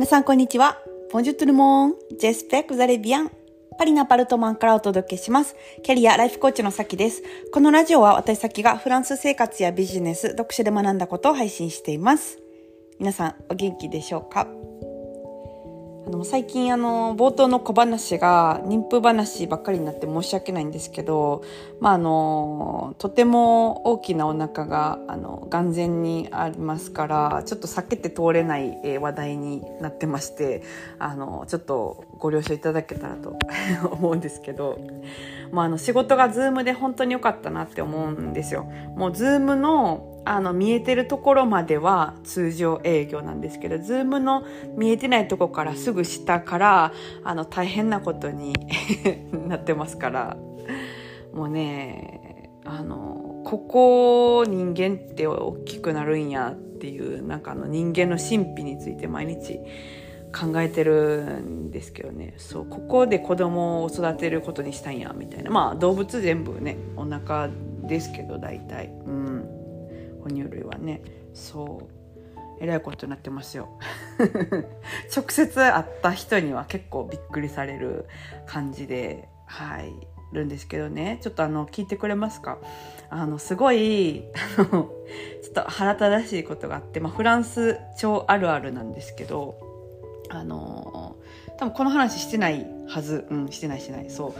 皆さんこんにちは。ポンジュトゥルモン。ジェスペック・ザ・レビアンパリのアパルトマンからお届けします。キャリアライフコーチのさきです。このラジオは私さきがフランス生活やビジネス、読書で学んだことを配信しています。皆さんお元気でしょうか？あの最近あの冒頭の小話が妊婦話ばっかりになって申し訳ないんですけど、まあ、あのとても大きなお腹があの眼前にありますからちょっと避けて通れない話題になってましてあのちょっとご了承いただけたらと 思うんですけど、まあ、あの仕事が Zoom で本当に良かったなって思うんですよ。もう Zoom のあの見えてるところまでは通常営業なんですけど、ズームの見えてないとこからすぐ下からあの大変なことに なってますから、もうね、あの、ここ人間って大きくなるんやっていう、なんかあの人間の神秘について毎日考えてるんですけどね。そう、ここで子供を育てることにしたんや、みたいな。まあ動物全部ね、お腹ですけど大体。うん。哺乳類はねそうえらいことになってますよ。直接会った人には結構びっくりされる感じではいるんですけどね。ちょっとあの聞いてくれますか？あのすごいあのちょっと腹立たしいことがあって、まあ、フランス超あるあるなんですけどあの多分この話してないはず。うんしてないしてない。そ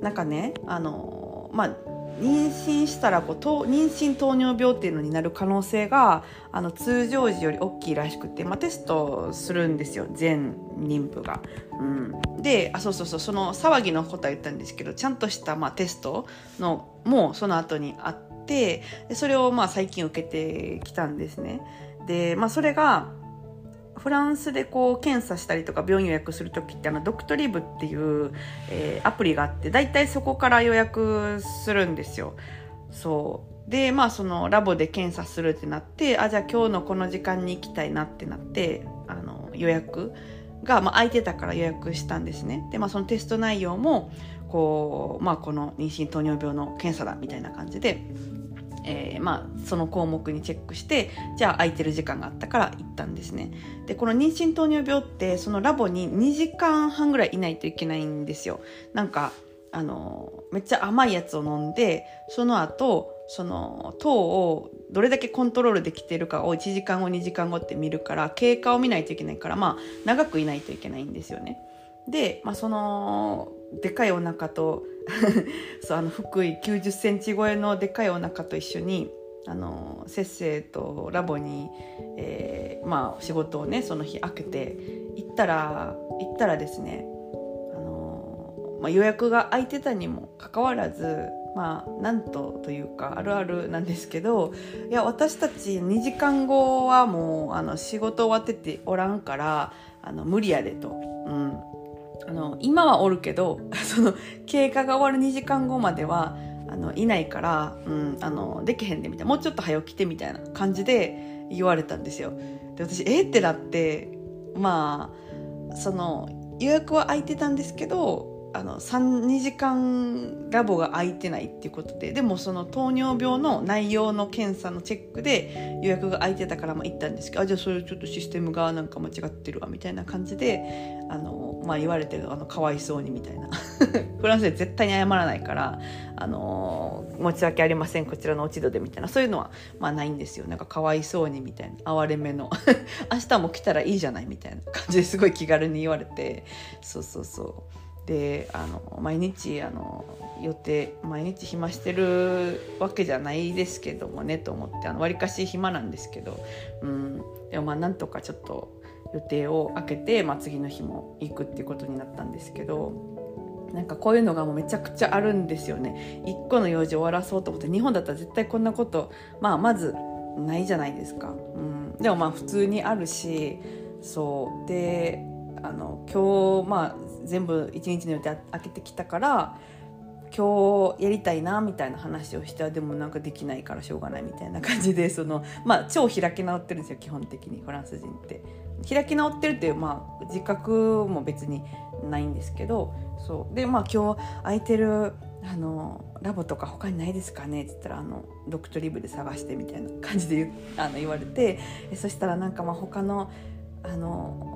う。なんかねあのまあ妊娠したらこう妊娠糖尿病っていうのになる可能性があの通常時より大きいらしくて、まあ、テストするんですよ全妊婦が。うん、であそうそうそうその騒ぎのことは言ったんですけどちゃんとした、まあ、テストのもその後にあってでそれをまあ最近受けてきたんですね。で、まあ、それがフランスでこう検査したりとか病院予約する時ってあのドクトリブっていう、えー、アプリがあって大体そこから予約するんですよ。そうでまあそのラボで検査するってなってあじゃあ今日のこの時間に行きたいなってなってあの予約が、まあ、空いてたから予約したんですね。でまあそのテスト内容もこう、まあ、この妊娠糖尿病の検査だみたいな感じでえー、まあ、その項目にチェックしてじゃあ空いてる時間があったから行ったんですね。でこの妊娠糖尿病ってそのラボに2時間半ぐらいいないといけないんですよ。なんかあのめっちゃ甘いやつを飲んでその後その糖をどれだけコントロールできてるかを1時間後2時間後って見るから経過を見ないといけないからまあ長くいないといけないんですよね。で、まあ、そのでかいお腹と そうあの福井9 0センチ超えのでかいお腹と一緒にあのせっせとラボに、えー、まあ、仕事をねその日開けて行ったら行ったらですねあの、まあ、予約が空いてたにもかかわらずまあなんとというかあるあるなんですけどいや私たち2時間後はもうあの仕事終わってておらんからあの無理やでと。うんあの今はおるけど その経過が終わる2時間後まではあのいないから、うん、あのできへんでみたいなもうちょっと早起きてみたいな感じで言われたんですよ。で私えー、ってなってまあその予約は空いてたんですけどあの2時間ラボが空いてないっていうことででもその糖尿病の内容の検査のチェックで予約が空いてたからまあ行ったんですけどあじゃあそれちょっとシステムがなんか間違ってるわみたいな感じであの、まあ、言われてるあのかわいそうにみたいな。フランスで絶対に謝らないからあの申し訳ありませんこちらの落ち度でみたいな。そういうのはまあないんですよ。なんかかわいそうにみたいな。哀れめの。明日も来たらいいじゃないみたいな感じですごい気軽に言われて。そうそうそう。であの毎日あの予定毎日暇してるわけじゃないですけどもねと思ってわりかし暇なんですけど、うん、でもまあなんとかちょっと予定を空けて、まあ、次の日も行くっていうことになったんですけど。なんかこういうのがもうめちゃくちゃあるんですよね。一個の用事終わらそうと思って日本だったら絶対こんなこと、まあ、まずないじゃないですか。うん、でもまあ普通にあるしそうであの今日まあ全部一日の予定開けてきたから今日やりたいなみたいな話をしてでもなんかできないからしょうがないみたいな感じでその、まあ、超開き直ってるんですよ基本的にフランス人って。開き直ってるっていう、まあ、自覚も別にないんですけどそうでまあ今日空いてるあのラボとか他にないですかね？って言ったらあのドクトリブで探してみたいな感じで言あの言われてそしたらなんかまあ他のあの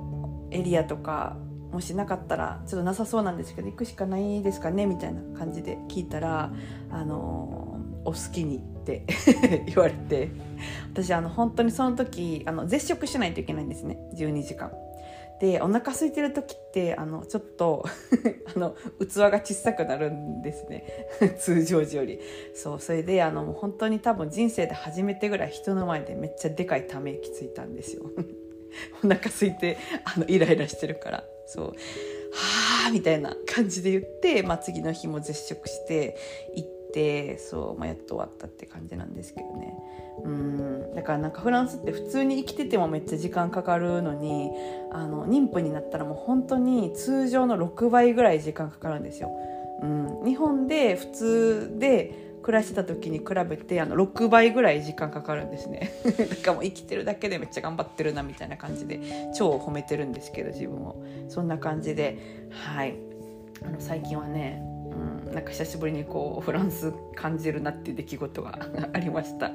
エリアとかもしなかったらちょっとなさそうなんですけど行くしかないですかねみたいな感じで聞いたらあのお好きにって 言われて私あの本当にその時あの絶食しないといけないんですね。12時間。でお腹空いてる時ってあのちょっと あの器が小さくなるんですね。通常時より。そうそれであのもう本当に多分人生で初めてぐらい人の前でめっちゃでかいため息ついたんですよ。お腹空いてあのイライラしてるから。そう。はあみたいな感じで言って、まあ、次の日も絶食して行ってそう、まあ、やっと終わったって感じなんですけどね。うん。だからなんかフランスって普通に生きててもめっちゃ時間かかるのにあの妊婦になったらもう本当に通常の6倍ぐらい時間かかるんですよ。うん、日本で普通で暮らしてた時に比べてあの6倍ぐらい時間かかるんですね。だからもう生きてるだけでめっちゃ頑張ってるなみたいな感じで超褒めてるんですけど自分を。そんな感じではい。あの最近はね、うん、なんか久しぶりにこうフランス感じるなっていう出来事が ありました。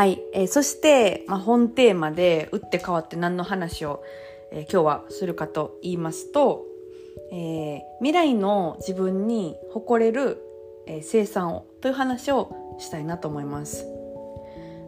はい、えー、そして、まあ、本テーマで打って変わって何の話を、えー、今日はするかと言いますと、えー、未来の自分に誇れる、え生産をという話をしたいなと思います。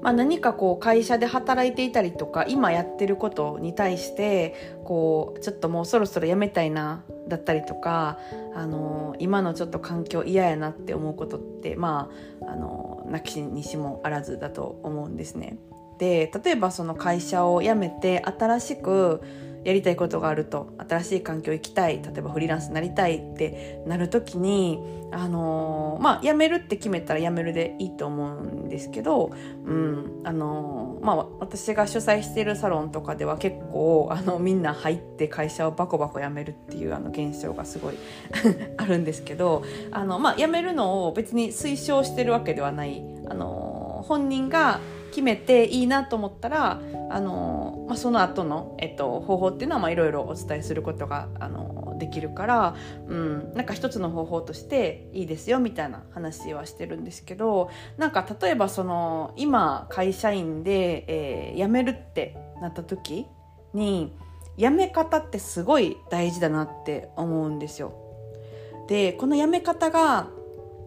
まあ、何かこう会社で働いていたりとか今やってることに対してこうちょっともうそろそろ辞めたいなだったりとか、あの今のちょっと環境嫌やなって思うことってまあ、あのなきにしもあらずだと思うんですね。で例えばその会社を辞めて新しくやりたいことがあると新しい環境行きたい例えばフリーランスになりたいってなる時にあのー、まあ辞めるって決めたら辞めるでいいと思うんですけど、うんあのー、まあ、私が主催しているサロンとかでは結構あのみんな入って会社をバコバコ辞めるっていうあの現象がすごい あるんですけどあの、まあ、辞めるのを別に推奨してるわけではない、あのー、本人が決めていいなと思ったらあの、まあ、その後の、えっと、方法っていうのはいろいろお伝えすることがあのできるから、うん、なんか一つの方法としていいですよみたいな話はしてるんですけどなんか例えばその今会社員で、えー、辞めるってなった時に辞め方ってすごい大事だなって思うんですよ。でこの辞め方が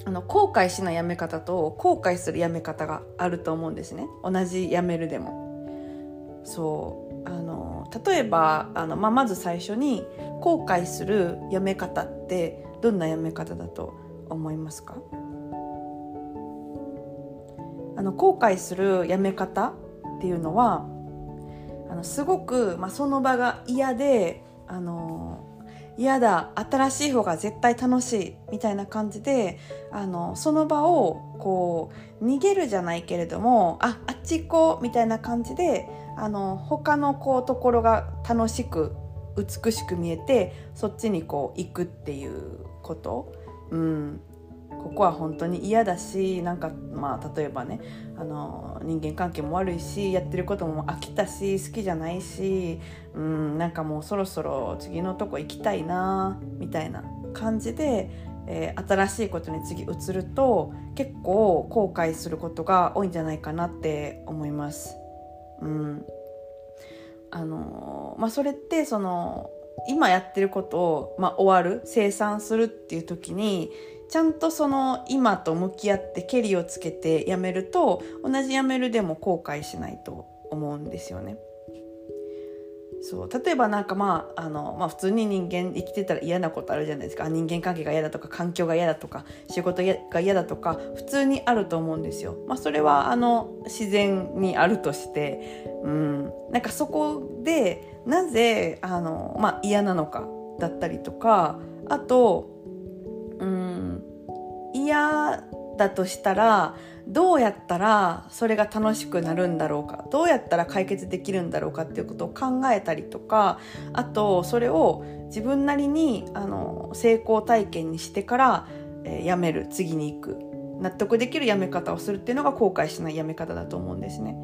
あの後悔しないやめ方と後悔するやめ方があると思うんですね。同じやめるでも。そう。あの例えばあの、まあ、まず最初に後悔するやめ方ってどんなやめ方だと思いますか？あの後悔するやめ方っていうのはあのすごく、まあ、その場が嫌であの嫌だ新しい方が絶対楽しいみたいな感じであのその場をこう逃げるじゃないけれどもああっち行こうみたいな感じであの他のこうところが楽しく美しく見えてそっちにこう行くっていうこと、うん、ここは本当に嫌だしなんかまあ例えばねあの人間関係も悪いしやってることも飽きたし好きじゃないしうんなんかもうそろそろ次のとこ行きたいなみたいな感じで、えー、新しいことに次移ると結構後悔することが多いんじゃないかなって思います。うんあのまあ、それってその今やってることを、まあ、終わる生産するっていう時にちゃんとその今と向き合ってケリをつけてやめると同じやめるでも後悔しないと思うんですよね。そう例えばなんかまああの、まあ、普通に人間生きてたら嫌なことあるじゃないですか人間関係が嫌だとか環境が嫌だとか仕事が嫌だとか普通にあると思うんですよ。まあ、それはあの自然にあるとして、うん、なんかそこでなぜあの、まあ、嫌なのかだったりとかあとだとしたらどうやったらそれが楽しくなるんだろうかどうやったら解決できるんだろうかっていうことを考えたりとかあとそれを自分なりにあの成功体験にしてから、えー、やめる次に行く納得できるやめ方をするっていうのが後悔しないやめ方だと思うんですね。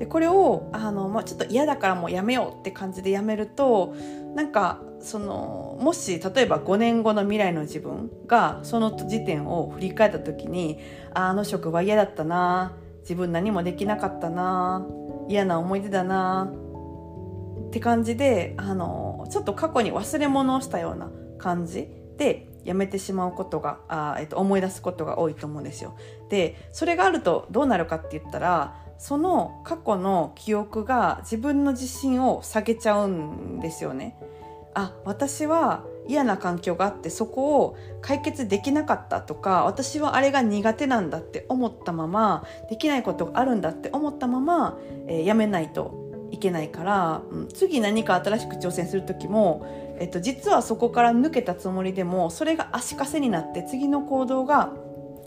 でこれをあの、まあ、ちょっと嫌だからもうやめようって感じでやめるとなんかそのもし例えば5年後の未来の自分がその時点を振り返った時にあの職場嫌だったな自分何もできなかったな嫌な思い出だなって感じであのちょっと過去に忘れ物をしたような感じでやめてしまうことがあ、えっと、思い出すことが多いと思うんですよ。でそれがあるとどうなるかって言ったらその過去の記憶が自分の自信を下げちゃうんですよね。あ私は嫌な環境があってそこを解決できなかったとか私はあれが苦手なんだって思ったままできないことがあるんだって思ったまま、えー、やめないといけないから、うん、次何か新しく挑戦する時もえっと、実はそこから抜けたつもりでもそれが足かせになって次の行動が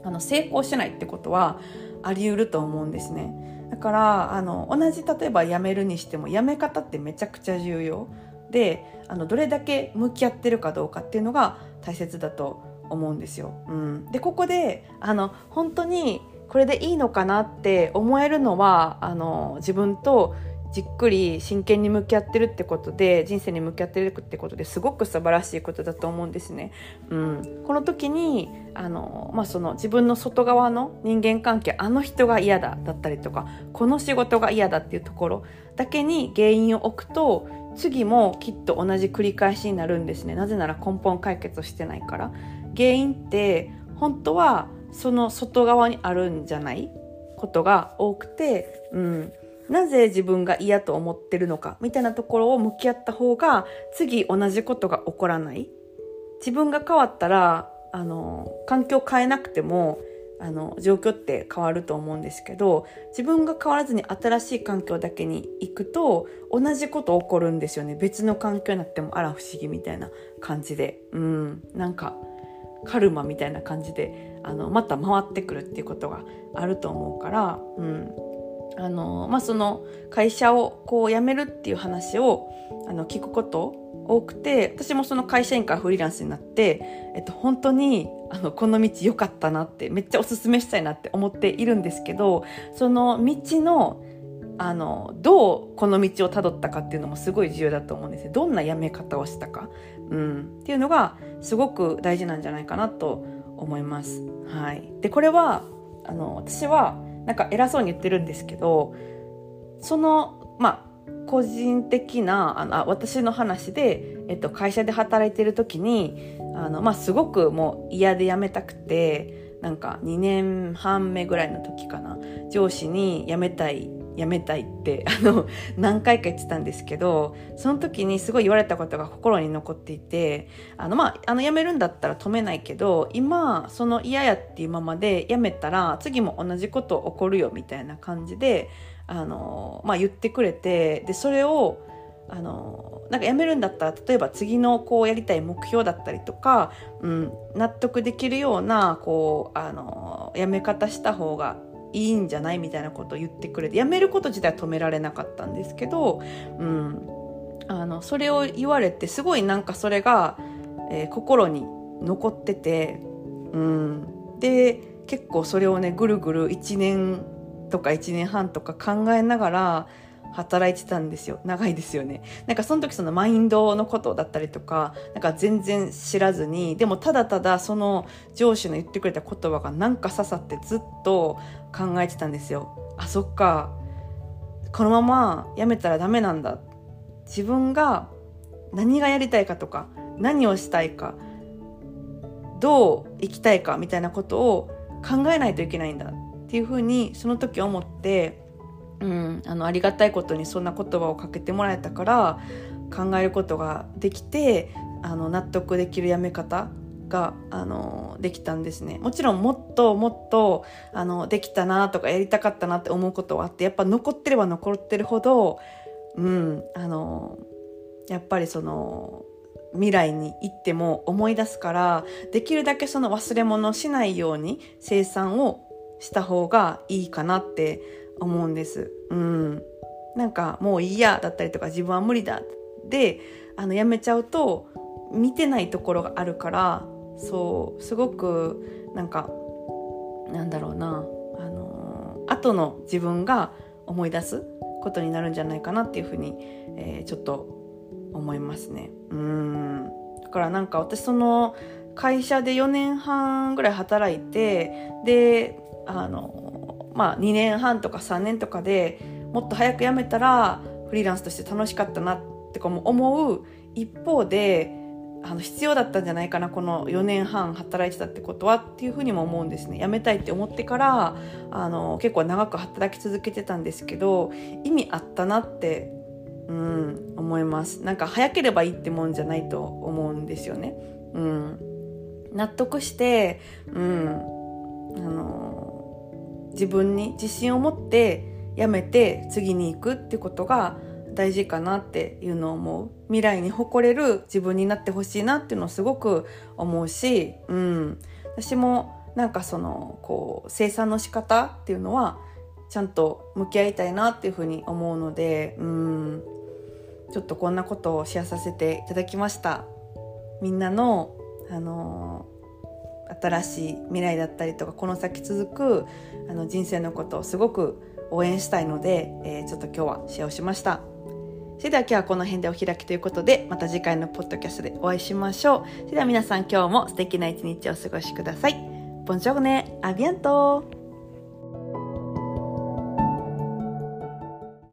あの成功しないってことはあり得ると思うんですねだからあの同じ例えば辞めるにしても辞め方ってめちゃくちゃ重要であのどれだけ向き合ってるかどうかっていうのが大切だと思うんですよ。うん、でここであの本当にこれでいいのかなって思えるのはあの自分とじっくり真剣に向き合ってるってことで人生に向き合ってるってことですごく素晴らしいことだと思うんですね。うん、この時にあの、まあ、その自分の外側の人間関係あの人が嫌だだったりとかこの仕事が嫌だっていうところだけに原因を置くと次もきっと同じ繰り返しになるんですね。なぜなら根本解決をしてないから。原因って本当はその外側にあるんじゃない？ことが多くて、うん、なぜ自分が嫌と思ってるのかみたいなところを向き合った方が次同じことが起こらない。自分が変わったらあの環境変えなくてもあの状況って変わると思うんですけど自分が変わらずに新しい環境だけに行くと同じこと起こるんですよね。別の環境になってもあら不思議みたいな感じで。うん。なんかカルマみたいな感じであのまた回ってくるっていうことがあると思うから、うん、あのまあ、その会社をこう辞めるっていう話をあの聞くこと多くて私もその会社員からフリーランスになって、えっと、本当にあのこの道良かったなってめっちゃおすすめしたいなって思っているんですけどその道のあのどうこの道をたどったかっていうのもすごい重要だと思うんですよどんな辞め方をしたか、うん、っていうのがすごく大事なんじゃないかなと思います。はい、でこれはあの私はなんか偉そうに言ってるんですけどそのまあ個人的なあの私の話で、えっと、会社で働いてる時にあの、まあ、すごくもう嫌で辞めたくてなんか2年半目ぐらいの時かな上司に辞めたい辞めたいって あの何回か言ってたんですけどその時にすごい言われたことが心に残っていてあのまああの辞めるんだったら止めないけど今その嫌やっていうままで辞めたら次も同じこと起こるよみたいな感じであの、まあ、言ってくれてでそれをあのなんか辞めるんだったら例えば次のこうやりたい目標だったりとか、うん、納得できるようなこうあの辞め方した方がいいんじゃないみたいなことを言ってくれてやめること自体は止められなかったんですけど、うん、あのそれを言われてすごいなんかそれが、えー、心に残ってて、うん、で結構それをねぐるぐる1年とか1年半とか考えながら働いてたんですよ。長いですよね。なんかその時そのマインドのことだったりとかなんか全然知らずにでもただただその上司の言ってくれた言葉がなんか刺さってずっと考えてたんですよ。あそっか。このままやめたらダメなんだ。自分が何がやりたいかとか何をしたいかどう生きたいかみたいなことを考えないといけないんだっていうふうにその時思ってうん、あのありがたいことにそんな言葉をかけてもらえたから考えることができてあの納得できるやめ方があのできたんですね。もちろんもっともっとあのできたなとかやりたかったなって思うことはあってやっぱ残ってれば残ってるほど、うん、あのやっぱりその未来に行っても思い出すからできるだけその忘れ物しないように生産をした方がいいかなって思うんです。うん。なんかもういいやだったりとか自分は無理だであのやめちゃうと見てないところがあるからそうすごくなんかなんだろうなあの後の自分が思い出すことになるんじゃないかなっていうふうに、えー、ちょっと思いますね。うんだからなんか私その会社で4年半ぐらい働いてであのまあ2年半とか3年とかでもっと早く辞めたらフリーランスとして楽しかったなってかも思う一方であの必要だったんじゃないかなこの4年半働いてたってことはっていうふうにも思うんですね。辞めたいって思ってからあの結構長く働き続けてたんですけど意味あったなってうん思います。なんか早ければいいってもんじゃないと思うんですよね。うん。納得してうん。あの自分に自信を持って辞めて次に行くってことが大事かなっていうのを思う未来に誇れる自分になってほしいなっていうのをすごく思うし、うん、私もなんかそのこう生産の仕方っていうのはちゃんと向き合いたいなっていうふうに思うので、うん、ちょっとこんなことをシェアさせていただきました。みんなの、あの新しい未来だったりとかこの先続くあの人生のことをすごく応援したいので、えー、ちょっと今日はシェアをしました。それでは今日はこの辺でお開きということで、また次回のポッドキャストでお会いしましょう。それでは皆さん今日も素敵な一日をお過ごしください。ボンジョーネ、アビアント